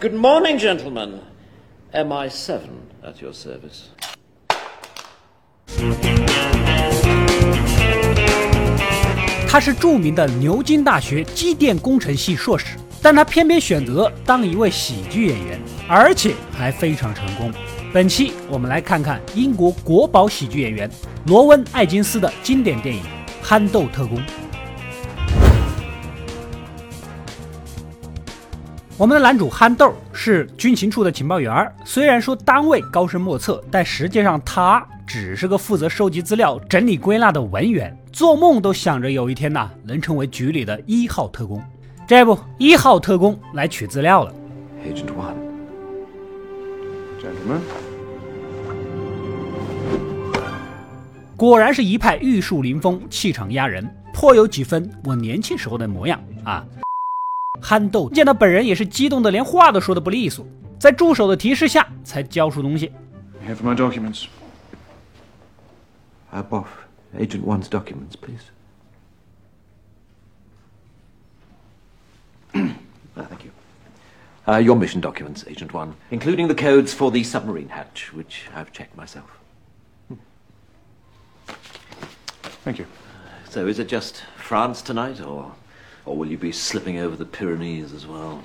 Good morning, gentlemen. MI7 at your service. 他是著名的牛津大学机电工程系硕士，但他偏偏选择当一位喜剧演员，而且还非常成功。本期我们来看看英国国宝喜剧演员罗温·艾金斯的经典电影《憨豆特工》。我们的男主憨豆是军情处的情报员，虽然说单位高深莫测，但实际上他只是个负责收集资料、整理归纳的文员，做梦都想着有一天呐能成为局里的一号特工。这不，一号特工来取资料了。Agent One. Gentlemen. 果然是一派玉树临风，气场压人，颇有几分我年轻时候的模样啊。憨豆见到本人也是激动的，连话都说的不利索。在助手的提示下，才交出东西。Here for my documents. Uh, Boff, Agent One's documents, please. Ah, thank you. Uh, your mission documents, Agent One, including the codes for the submarine hatch, which I've checked myself. Thank you. So, is it just France tonight, or, or will you be slipping over the Pyrenees as well?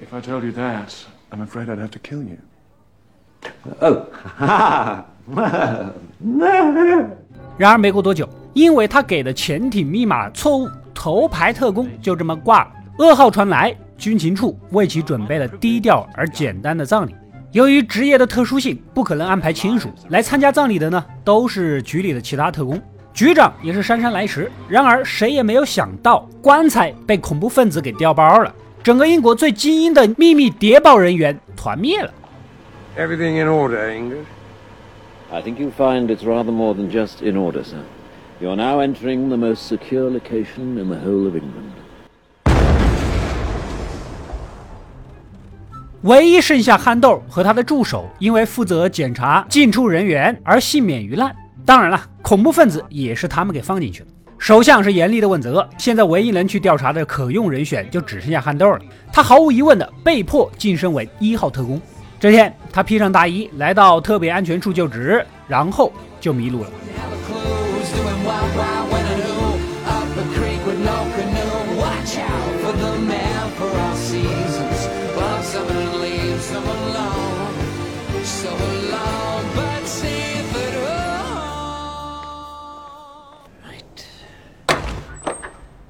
If I told you that, I'm afraid I'd have to kill you. Oh, 然而没过多久，因为他给的潜艇密码错误，头牌特工就这么挂了。噩耗传来，军情处为其准备了低调而简单的葬礼。由于职业的特殊性，不可能安排亲属来参加葬礼的呢，都是局里的其他特工。局长也是姗姗来迟，然而谁也没有想到，棺材被恐怖分子给调包了，整个英国最精英的秘密谍报人员团灭了。Everything in order, English? I think you'll find it's rather more than just in order, sir. You are now entering the most secure location in the whole of England. 唯一剩下憨豆和他的助手，因为负责检查进出人员而幸免于难。当然了，恐怖分子也是他们给放进去的。首相是严厉的问责，现在唯一能去调查的可用人选就只剩下憨豆了。他毫无疑问的被迫晋升为一号特工。这天，他披上大衣来到特别安全处就职，然后就迷路了。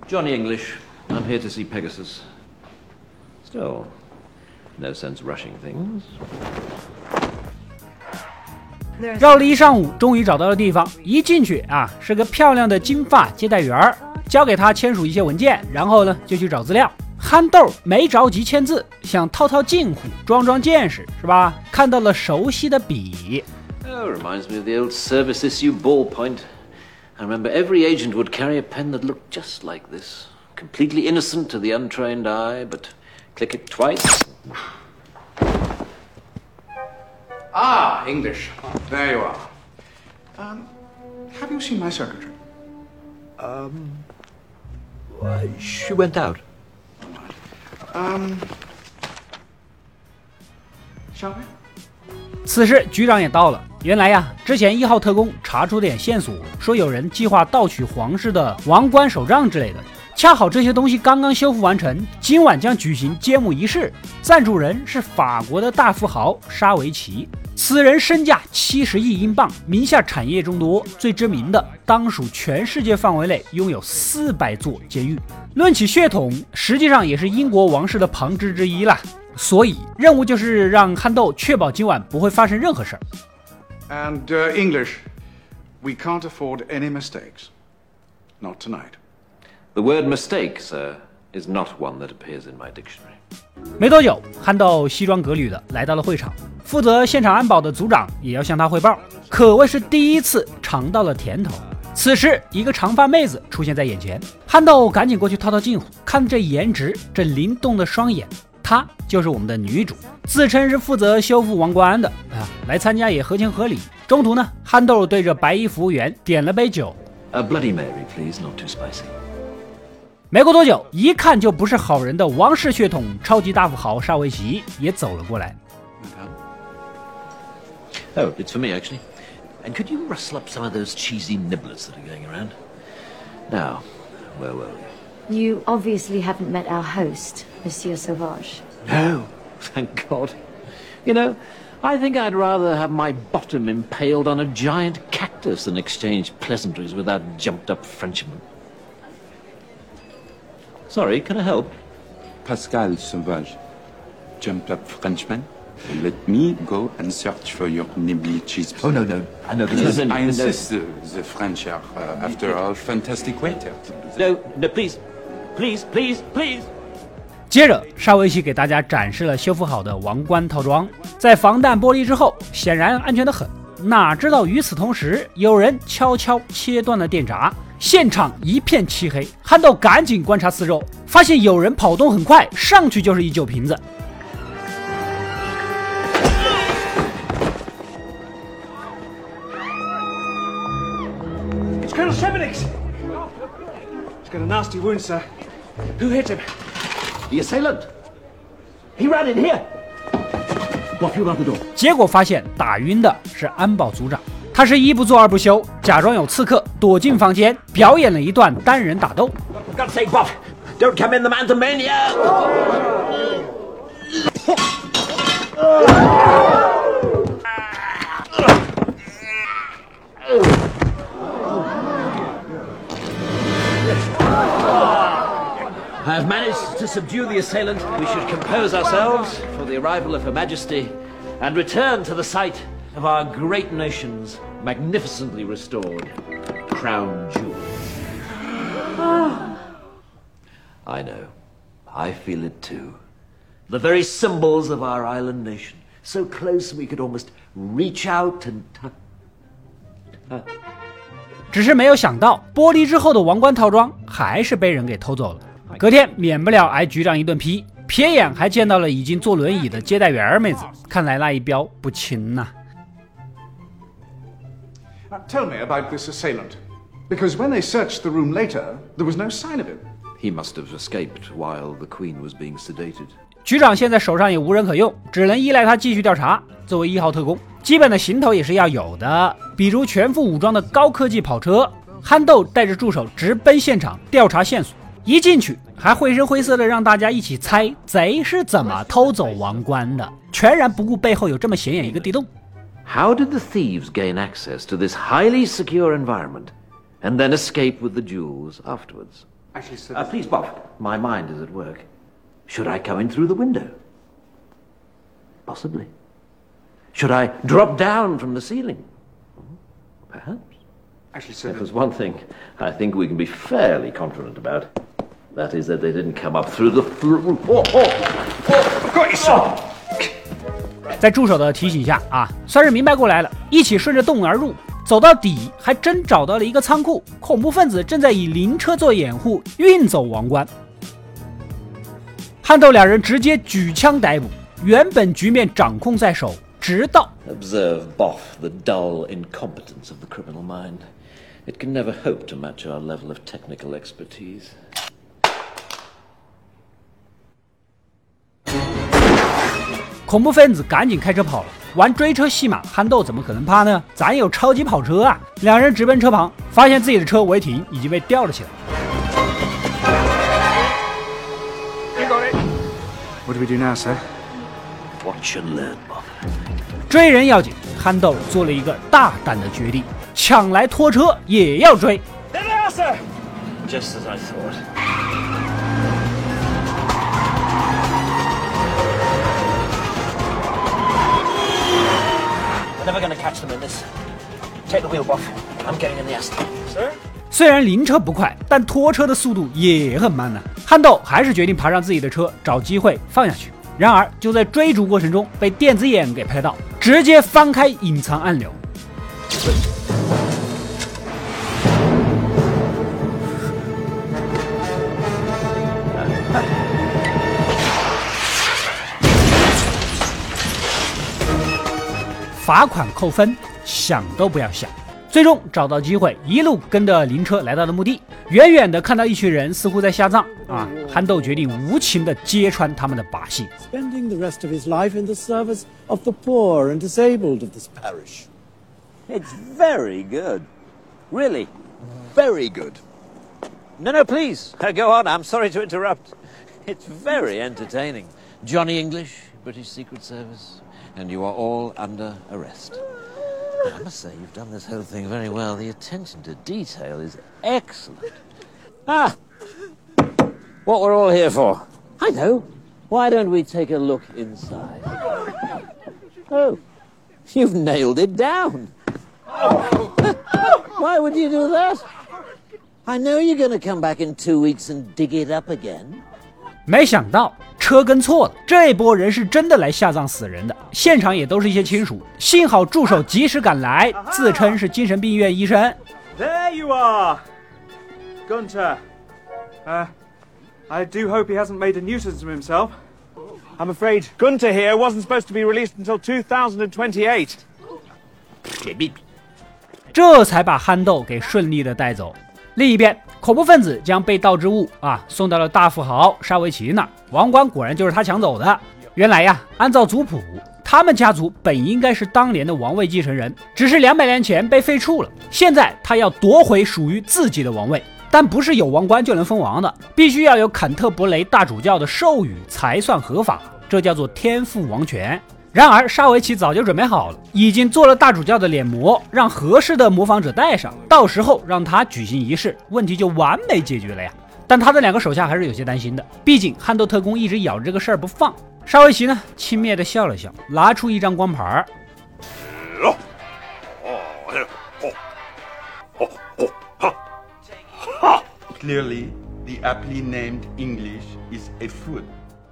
Johnny English, I'm here to see Pegasus. Still, no sense rushing things. 绕了一上午，终于找到了地方。一进去啊，是个漂亮的金发接待员儿，交给他签署一些文件，然后呢就去找资料。憨豆没着急签字，想套套近乎，装装见识，是吧？看到了熟悉的笔，Oh, reminds me of the old service issue ballpoint. I remember every agent would carry a pen that looked just like this. Completely innocent to the untrained eye, but click it twice. Ah, English. There you are. Um, have you seen my secretary? she went out. Um, shall we? 此时局长也到了。 原来呀，之前一号特工查出点线索，说有人计划盗取皇室的王冠手杖之类的。恰好这些东西刚刚修复完成，今晚将举行揭幕仪式。赞助人是法国的大富豪沙维奇，此人身价七十亿英镑，名下产业众多，最知名的当属全世界范围内拥有四百座监狱。论起血统，实际上也是英国王室的旁支之一啦。所以任务就是让憨豆确保今晚不会发生任何事儿。And uh, English, we can't afford any mistakes. Not tonight. The word mistake, sir, is not one that appears in my dictionary. 没多久，憨豆西装革履的来到了会场，负责现场安保的组长也要向他汇报，可谓是第一次尝到了甜头。此时，一个长发妹子出现在眼前，憨豆赶紧过去套套近乎，看这颜值，这灵动的双眼，她就是我们的女主，自称是负责修复王冠的啊，来参加也合情合理。中途呢，憨豆对着白衣服务员点了杯酒，A Bloody Mary, please, not too spicy. 没过多久，一看就不是好人的王室血统超级大富豪沙维奇也走了过来。Oh, it's for me, actually. And could you rustle up some of those cheesy nibblers that are going around? Now, where were we? You obviously haven't met our host, Monsieur Sauvage. No, thank God. You know, I think I'd rather have my bottom impaled on a giant cactus than exchange pleasantries with that jumped up Frenchman. Sorry, can I help? Pascal Sauvage, jumped up Frenchman. Let me go and search for your nibbly cheese. Oh, no, no. I know this Yes, is... I insist. The, the French are, uh, after all, fantastic waiters. No, no, please. Please, please, please. 接着，沙维奇给大家展示了修复好的王冠套装，在防弹玻璃之后，显然安全的很。哪知道与此同时，有人悄悄切断了电闸，现场一片漆黑。憨豆赶紧观察四周，发现有人跑动很快，上去就是一酒瓶子。It's Colonel Shebenix! He's got a nasty win sir. Who hit him? The assailant! He ran in here! What you about the door? 结果发现打晕的是安保组长，他是一不做二不休，假装有刺客躲进房间，表演了一段单人打斗。God's sake, Bob, don't come in the man's a mania! to subdue the assailant. We should compose ourselves for the arrival of Her Majesty and return to the site of our great nation's magnificently restored crown jewel. I know. I feel it too. The very symbols of our island nation. So close we could almost reach out and touch. 只是没有想到，剥离之后的王冠套装还是被人给偷走了。 隔天免不了挨局长一顿批，瞥眼还见到了已经坐轮椅的接待员妹子，看来那一镖不轻呐、tell me about this assailant. Because when they searched the room later, there was no sign of him. He must have escaped while the Queen was being sedated. 局长现在手上也无人可用，只能依赖他继续调查。作为一号特工，基本的行头也是要有的，比如全副武装的高科技跑车。憨豆带着助手直奔现场调查线索，一进去还绘声绘色的让大家一起猜贼是怎么偷走王冠的，全然不顾背后有这么显眼一个地洞。 How did the thieves gain access to this highly secure environment and then escape with the jewels afterwards? Actually, sir. Uh, please, Bob. My mind is at work. Should I come in through the window? Possibly. Should I drop down from the ceiling? Perhaps. Actually, sir. There's one thing I think we can be fairly confident about. That is that they didn't come up through the floor. Oh, oh, Got you, sir. 在助手的提醒下啊，算是明白过来了，一起顺着洞而入，走到底还真找到了一个仓库，恐怖分子正在以灵车做掩护运走王冠。憨豆两人直接举枪逮捕，原本局面掌控在手，直到 Observe, Boff, the dull incompetence of the criminal mind. It can never hope to match our level of technical expertise. 恐怖分子赶紧开车跑了。玩追车戏码，憨豆怎么可能怕呢？咱有超级跑车啊！两人直奔车旁，发现自己的车违停，已经被吊了起来。You got it. What do we do now, sir? Watch and learn, Boff. 追人要紧，憨豆做了一个大胆的决定，抢来拖车也要追。There they are, sir! Just as I thought. Never gonna catch them in this. Take the wheel, Boff. I'm getting in the Aston. Sir? 虽然灵车不快，但拖车的速度也很慢呢、憨豆还是决定爬上自己的车，找机会放下去。然而就在追逐过程中，被电子眼给拍到，直接翻开隐藏按钮。罚款扣分，想都不要想。最终找到机会，一路跟着灵车来到了墓地。远远的看到一群人似乎在下葬啊，憨豆决定无情的揭穿他们的把戏。spending the rest of his life in the service of the poor and disabled of this parish. It's very good. Really, very good. No, no, please, uh, go on. I'm sorry to interrupt. It's very entertaining. Johnny English, British Secret Service, and you are all under arrest. I must say, you've done this whole thing very well. The attention to detail is excellent. Ah, what we're all here for. I know. Why don't we take a look inside? Oh, you've nailed it down. Why would you do that? I know you're going to come back in two weeks and dig it up again. 没想到车跟错了，这一波人是真的来下葬死人的，现场也都是一些亲属。幸好助手及时赶来，自称是精神病院医生。There you are! Gunter. Uh, I do hope he hasn't made a nuisance of himself. I'm afraid Gunter here wasn't supposed to be released until 2028. 这才把憨豆给顺利的带走。另一边，恐怖分子将被盗之物啊送到了大富豪沙维奇那儿，王冠果然就是他抢走的。原来呀，按照族谱，他们家族本应该是当年的王位继承人，只是两百年前被废黜了。现在他要夺回属于自己的王位，但不是有王冠就能封王的，必须要有坎特伯雷大主教的授予才算合法，这叫做天赋王权。然而，沙维奇早就准备好了，已经做了大主教的脸模，让合适的模仿者戴上，到时候让他举行仪式，问题就完美解决了呀。但他的两个手下还是有些担心的，毕竟憨豆特工一直咬着这个事儿不放。沙维奇呢，轻蔑地笑了笑，拿出一张光盘儿，Clearly, the aptly named English is a food.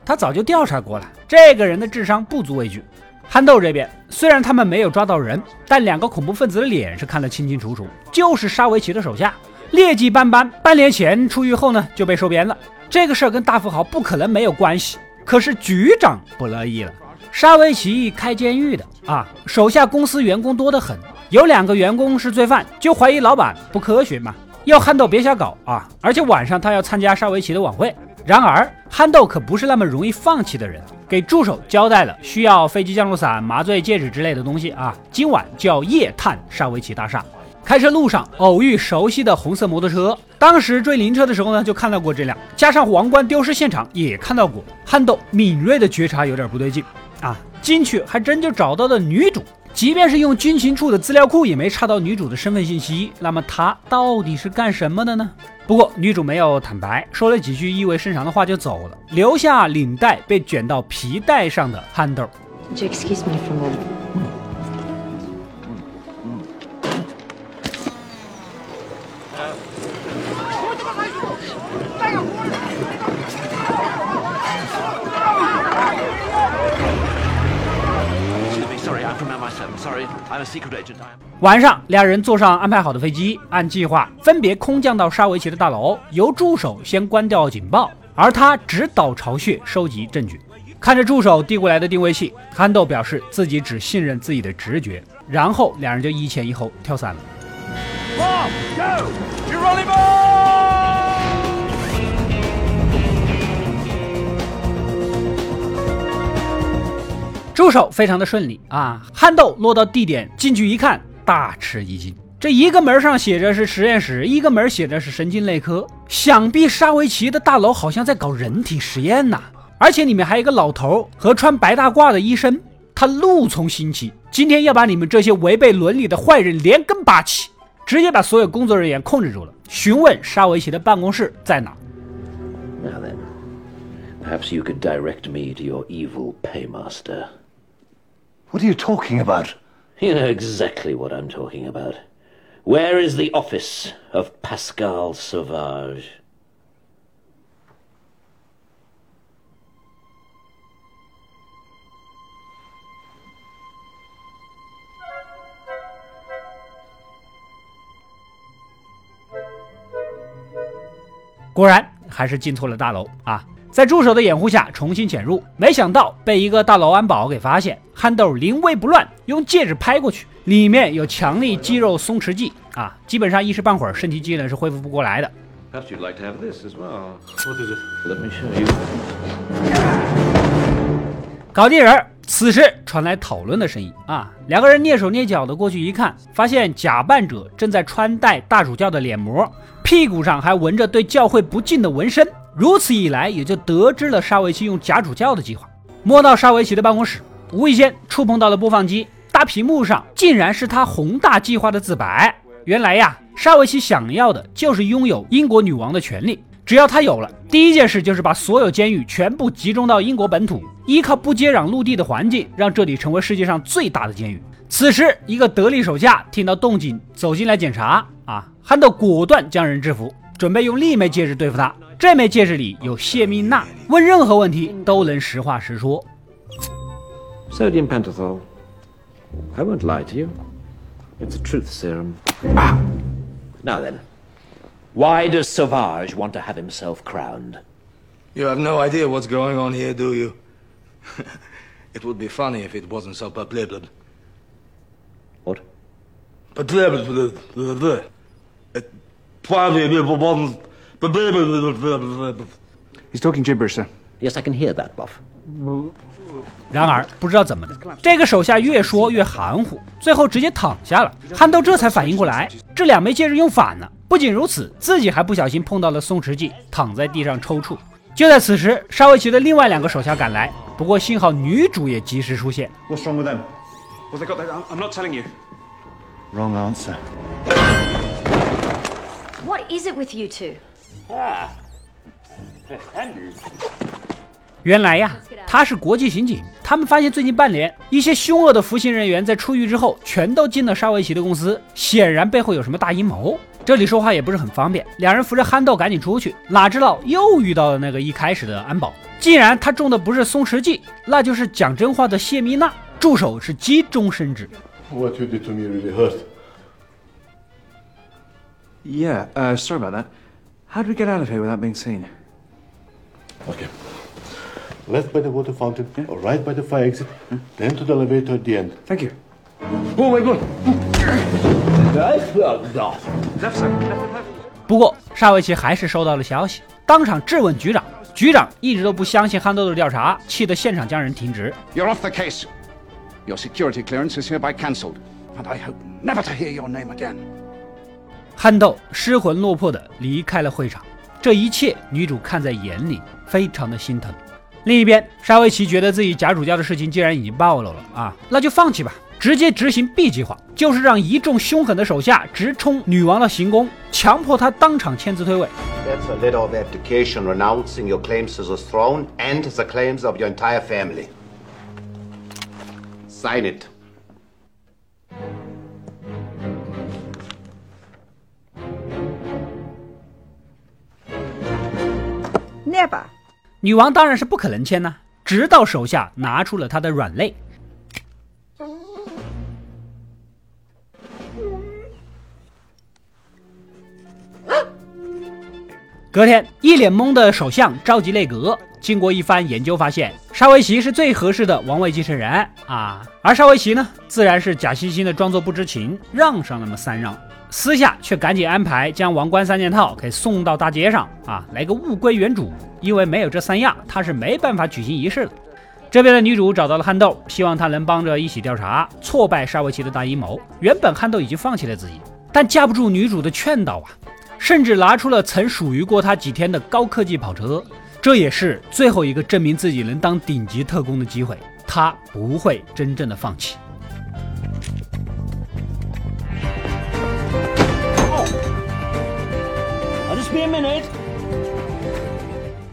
他早就调查过了，这个人的智商不足为惧。憨豆这边虽然他们没有抓到人，但两个恐怖分子的脸是看得清清楚楚，就是沙维奇的手下，劣迹斑斑。半年前出狱后呢，就被收编了。这个事儿跟大富豪不可能没有关系，可是局长不乐意了。沙维奇开监狱的啊，手下公司员工多得很，有两个员工是罪犯，就怀疑老板不科学嘛，要憨豆别瞎搞啊！而且晚上他要参加沙维奇的晚会。然而，憨豆可不是那么容易放弃的人，给助手交代了需要飞机降落伞、麻醉戒指之类的东西啊。今晚就要夜探沙维奇大厦。开车路上偶遇熟悉的红色摩托车，当时追灵车的时候呢，就看到过这辆，加上王冠丢失现场也看到过。憨豆敏锐的觉察有点不对劲啊，进去还真就找到了女主。即便是用军情处的资料库，也没查到女主的身份信息。那么她到底是干什么的呢？不过女主没有坦白，说了几句意味深长的话就走了，留下领带被卷到皮带上的憨豆。Would you excuse me from 晚上，两人坐上安排好的飞机，按计划分别空降到沙维奇的大楼，由助手先关掉警报，而他直捣巢穴收集证据。看着助手递过来的定位器，憨豆表示自己只信任自己的直觉，然后两人就一前一后跳伞了。助手非常的顺利啊，憨豆落到地点，进去一看，大吃一惊。这一个门上写着是实验室，一个门写着是神经内科，想必沙维奇的大楼好像在搞人体实验呐、而且里面还有一个老头和穿白大褂的医生，他怒从心起，今天要把你们这些违背伦理的坏人连根拔起，直接把所有工作人员控制住了，询问沙维奇的办公室在哪。Now then, perhaps you could direct me to your evil paymaster. What are you talking about? You know exactly what I'm talking about. Where is the office of Pascal Sauvage? “果然还是进错了大楼啊！ 在助手的掩护下重新潜入，没想到被一个大老安保给发现。憨豆临危不乱，用戒指拍过去，里面有强力肌肉松弛剂啊，基本上一时半会儿身体机能是恢复不过来的。You'd like to have this as well. What is it? Let me show you. 搞定人儿。此时传来讨论的声音啊，两个人蹑手蹑脚的过去一看，发现假扮者正在穿戴大主教的脸膜，屁股上还纹着对教会不敬的纹身。如此一来，也就得知了沙维奇用假主教的计划。摸到沙维奇的办公室，无意间触碰到了播放机，大屏幕上竟然是他宏大计划的自白。原来呀，沙维奇想要的就是拥有英国女王的权利。只要他有了，第一件事就是把所有监狱全部集中到英国本土，依靠不接壤陆地的环境，让这里成为世界上最大的监狱。此时，一个得力手下听到动静走进来检查，啊，憨豆果断将人制服，准备用另一枚戒指对付他。这枚戒指里有谢蜜钠，问任何问题都能实话实说。 Sodium pentothal. I won't lie to you. It's a truth serum. Ah! Now then, why does Sauvage want to have himself crowned? You have no idea what's going on here, do you? it would be funny if it wasn't so public. What? He's talking gibberish, sir. Yes, I can hear that, Buff. 然而不知道怎么的，这个手下越说越含糊，最后直接躺下了。憨豆这才反应过来，这两枚戒指用反了。不仅如此，自己还不小心碰到了松弛剂，躺在地上抽搐。就在此时，沙维奇的另外两个手下赶来，不过幸好女主也及时出现。What's wrong with them? Well, they got that. I'm- I'm not telling you. Wrong answer. What is it with you two? 原来呀，他是国际刑警。他们发现最近半年，一些凶恶的服刑人员在出狱之后，全都进了沙维奇的公司，显然背后有什么大阴谋。这里说话也不是很方便，两人扶着憨豆赶紧出去，哪知道又遇到了那个一开始的安保。既然他中的不是松弛剂，那就是讲真话的谢米娜。助手是急中生智，What you did to me really hurt. Yeah, uh, sorry about that. How do we get out of here without being seen? Okay. Left by the water fountain, or right by the fire exit, then to the elevator at the end. Thank you. Oh my god! Left, sir. Left, left, left. 不过沙维奇还是收到了消息，当场质问局长。局长一直都不相信憨豆的调查，气得现场将人停职。 You're off the case. Your security clearance is hereby cancelled, and I hope never to hear your name again. 憨豆失魂落魄地离开了会场，这一切女主看在眼里，非常的心疼。另一边，沙维奇觉得自己假主教的事情既然已经暴露了啊，那就放弃吧，直接执行 B 计划，就是让一众凶狠的手下直冲女王的行宫，强迫她当场签字退位。That's a letter of abdication renouncing your claims to the throne and the claims of your entire family. Sign it. Never. 女王当然是不可能签呐、直到手下拿出了她的软肋。隔天，一脸懵的首相召集内阁，经过一番研究，发现沙维奇是最合适的王位继承人啊。而沙维奇呢，自然是假惺惺的装作不知情，让上那么三让，私下却赶紧安排将王冠三件套给送到大街上啊，来个物归原主。因为没有这三样，他是没办法举行仪式的。这边的女主找到了憨豆，希望他能帮着一起调查挫败沙维奇的大阴谋。原本憨豆已经放弃了自己，但架不住女主的劝导啊，甚至拿出了曾属于过他几天的高科技跑车。这也是最后一个证明自己能当顶级特工的机会。他不会真正的放弃。Be a minute.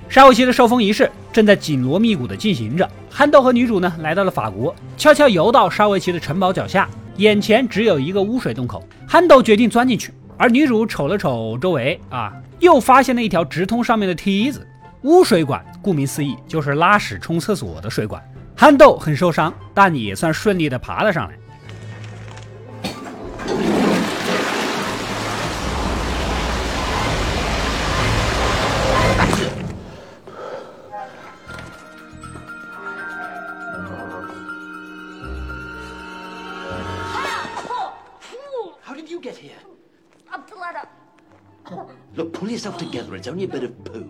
沙维奇的受封仪式正在紧锣密鼓地进行着。憨豆和女主呢来到了法国，悄悄游到沙维奇的城堡脚下，眼前只有一个污水洞口。憨豆决定钻进去，而女主瞅了瞅周围，啊，又发现了一条直通上面的梯子。污水管顾名思义就是拉屎冲厕所的水管。憨豆很受伤，但也算顺利地爬了上来。It's only a bit of poo.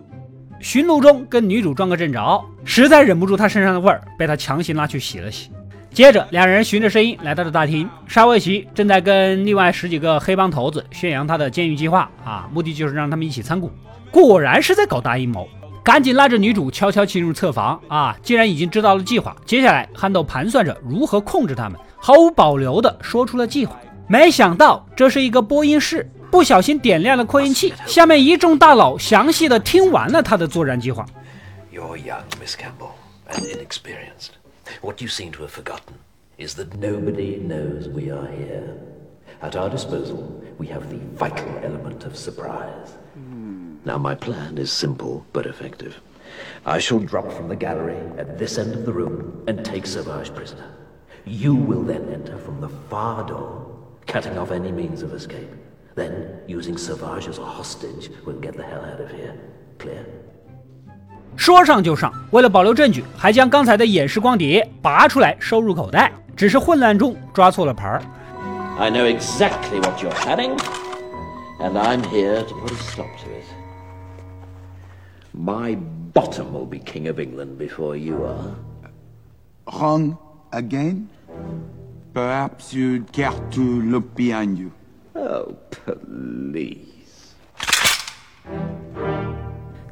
寻路中跟女主撞个正着，实在忍不住她身上的味儿，被她强行拉去洗了洗。接着，两人循着声音来到了大厅，沙维奇正在跟另外十几个黑帮头子宣扬他的监狱计划啊，目的就是让他们一起参股。果然是在搞大阴谋，赶紧拉着女主悄悄进入侧房啊！既然已经知道了计划，接下来憨豆盘算着如何控制他们，毫无保留地说出了计划。没想到这是一个播音室，不小心点亮了扩音器，下面一众大佬详细的听完了他的作战计划。 You're young, Miss Campbell, and inexperienced. What you seem to have forgotten is that nobody knows we are here. At our disposal, we have the vital element of surprise. Now, my plan is simple but effective. I shall drop from the gallery at this end of the room and take Sauvage prisoner. You will then enter from the far door, cutting off any means of escape. Then, using Sauvage as a hostage, we'll get the hell out of here. Clear? 说上就上，为了保留证据，还将刚才的演示光碟拔出来收入口袋，只是混乱中抓错了牌儿。 I know exactly what you're planning, and I'm here to put a stop to it. My bottom will be King of England before you are. Wrong again? Perhaps you'd care to look behind you. Oh, please.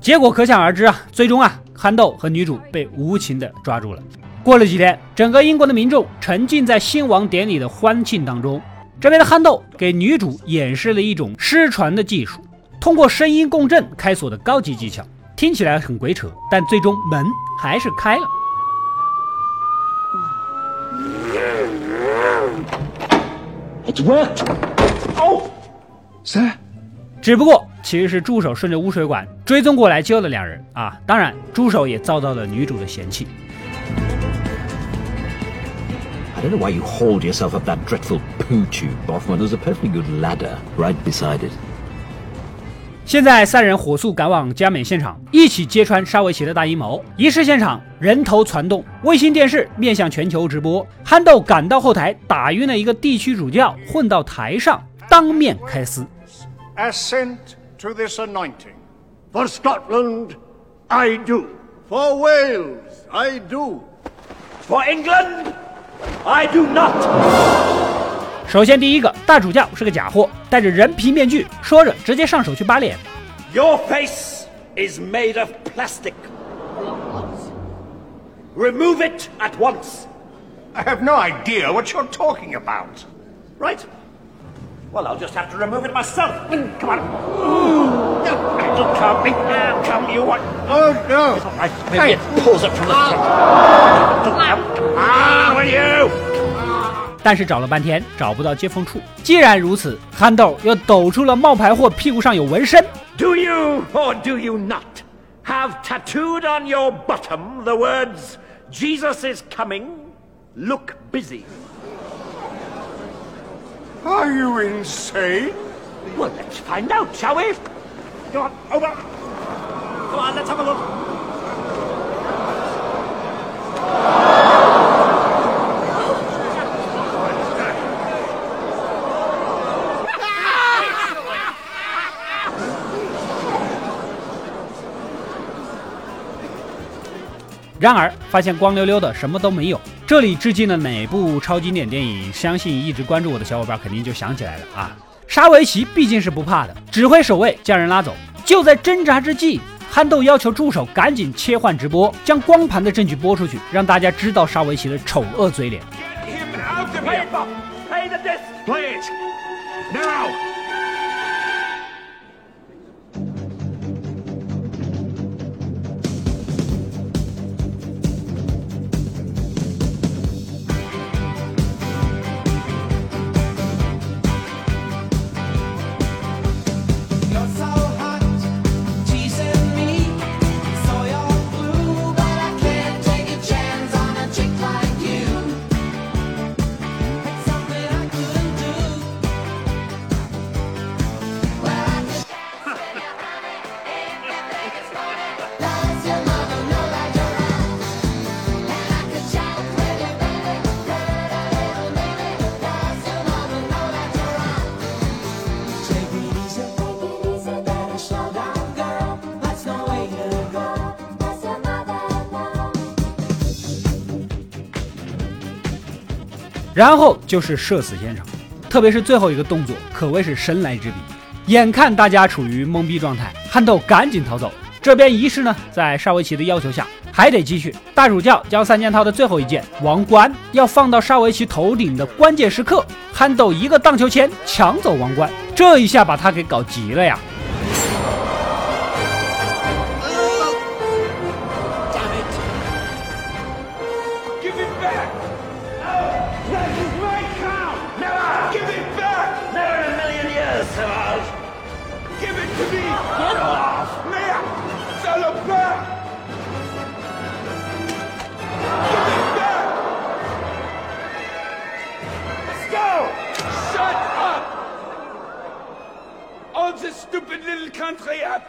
结果可想而知啊，最终啊，憨豆和女主被无情的抓住了。过了几天，整个英国的民众沉浸在新王典礼的欢庆当中。这边的憨豆给女主演示了一种失传的技术，通过声音共振开锁的高级技巧，听起来很鬼扯，但最终门还是开了。It worked! 哦？谁？只不过其实是助手顺着污水管追踪过来救了两人啊，当然助手也遭到了女主的嫌弃。i don't know why you hold yourself up that dreadful poo tube，both one is a perfectly good ladder right beside it。现在三人火速赶往加冕现场，一起揭穿沙维奇的大阴谋。仪式现场，人头攒动，卫星电视面向全球直播，憨豆赶到后台，打晕了一个地区主教，混到台上。当面开撕。assent to this anointing. For Scotland, I do. For Wales, I do. For England, I do not. 首先，第一个大主教是个假货，戴着人皮面具，说着直接上手去扒脸。Your face is made of plastic. Remove it at once. I have no idea what you're talking about. Right? Well, I'll just have to remove it myself. Come on. Don't come me. Come you what? Oh no. Right, maybe it pulls it from the front. Ah, will you? 但是找了半天找不到接缝处。既然如此，憨豆又抖出了冒牌货屁股上有纹身。 Do you or do you not have tattooed on your bottom the words, Jesus is coming, look busy? Are you insane? Well, let's find out, shall we? Go on, over. Come on, let's have a look. 然而发现光溜溜的，什么都没有。这里致敬了哪部超经典电影？相信一直关注我的小伙伴肯定就想起来了啊！沙维奇毕竟是不怕的，指挥守卫将人拉走。就在挣扎之际，憨豆要求助手赶紧切换直播，将光盘的证据播出去，让大家知道沙维奇的丑恶嘴脸。Play it, Bob. Play 然后就是射死现场，特别是最后一个动作，可谓是神来之笔。眼看大家处于懵逼状态，憨豆赶紧逃走。这边仪式呢，在沙维奇的要求下，还得继续。大主教将三件套的最后一件王冠要放到沙维奇头顶的关键时刻，憨豆一个荡秋千抢走王冠，这一下把他给搞急了呀！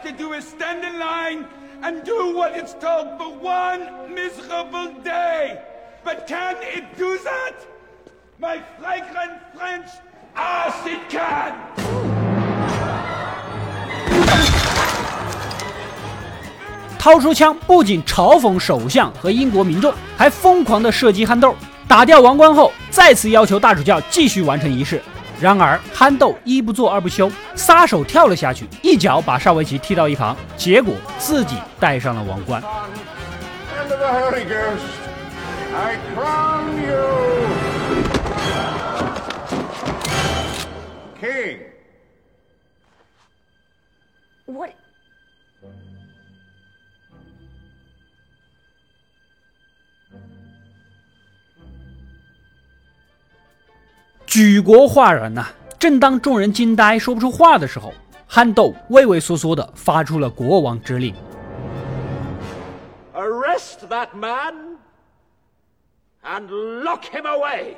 To do is stand in line and do what it's told for one miserable day. But can it do that? My flagrant French ass it can! 掏出枪，不仅嘲讽首相和英国民众，还疯狂地射击憨豆。打掉王冠后，再次要求大主教继续完成仪式。然而憨豆一不做二不休，撒手跳了下去，一脚把沙维奇踢到一旁，结果自己戴上了王冠。And of 举国哗然呐、正当众人惊呆说不出话的时候，憨豆畏畏缩缩地发出了国王之令。Arrest that man and lock him away.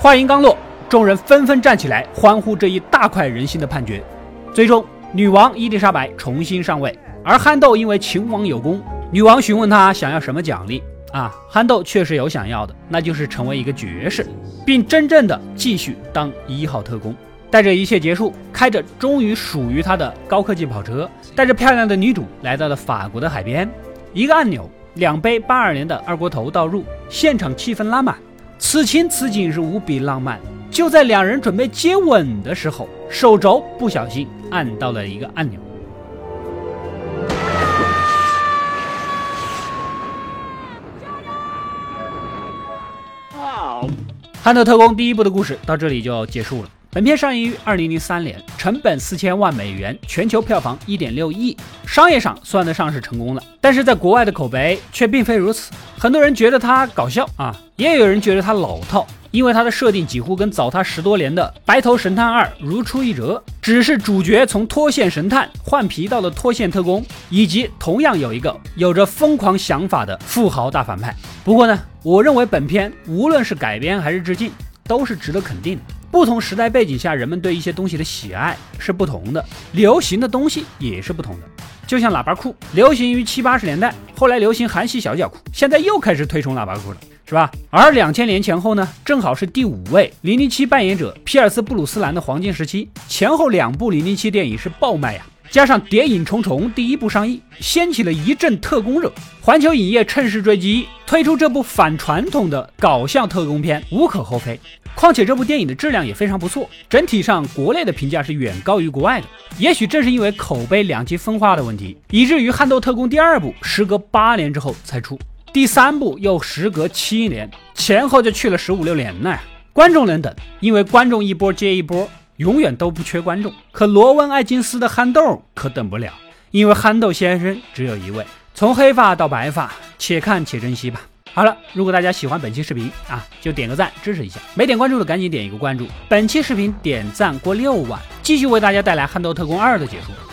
话音刚落，众人纷纷站起来欢呼这一大快人心的判决。最终，女王伊丽莎白重新上位，而憨豆因为秦王有功，女王询问他想要什么奖励啊？憨豆确实有想要的，那就是成为一个爵士，并真正的继续当一号特工。带着一切结束，开着终于属于他的高科技跑车，带着漂亮的女主来到了法国的海边，一个按钮，两杯八二年的二锅头倒入，现场气氛拉满。此情此景是无比浪漫。就在两人准备接吻的时候，手肘不小心按到了一个按钮。憨豆特工第一部的故事到这里就要结束了。本片上映于二零零三年，成本四千万美元，全球票房一点六亿，商业上算得上是成功了。但是在国外的口碑却并非如此，很多人觉得它搞笑啊，也有人觉得它老套，因为它的设定几乎跟早它十多年的《白头神探二》如出一辙，只是主角从脱线神探换皮到了脱线特工，以及同样有一个有着疯狂想法的富豪大反派。不过呢，我认为本片无论是改编还是致敬，都是值得肯定的。不同时代背景下，人们对一些东西的喜爱是不同的，流行的东西也是不同的。就像喇叭裤，流行于七八十年代，后来流行韩系小脚裤，现在又开始推崇喇叭裤了，是吧？而两千年前后呢，正好是第五位零零七扮演者皮尔斯布鲁斯兰的黄金时期，前后两部零零七电影是爆卖呀。加上《谍影重重》第一部上映，掀起了一阵特工热，环球影业趁势追击，推出这部反传统的搞笑特工片，无可厚非。况且这部电影的质量也非常不错，整体上国内的评价是远高于国外的。也许正是因为口碑两极分化的问题，以至于《悍斗特工》第二部时隔八年之后才出，第三部又时隔七年，前后就去了十五六年呢。观众能等，因为观众一波接一波。永远都不缺观众，可罗温·艾金斯的憨豆可等不了，因为憨豆先生只有一位，从黑发到白发，且看且珍惜吧。好了，如果大家喜欢本期视频啊，就点个赞支持一下，没点关注的赶紧点一个关注。本期视频点赞过六万，继续为大家带来《憨豆特工二》的解说。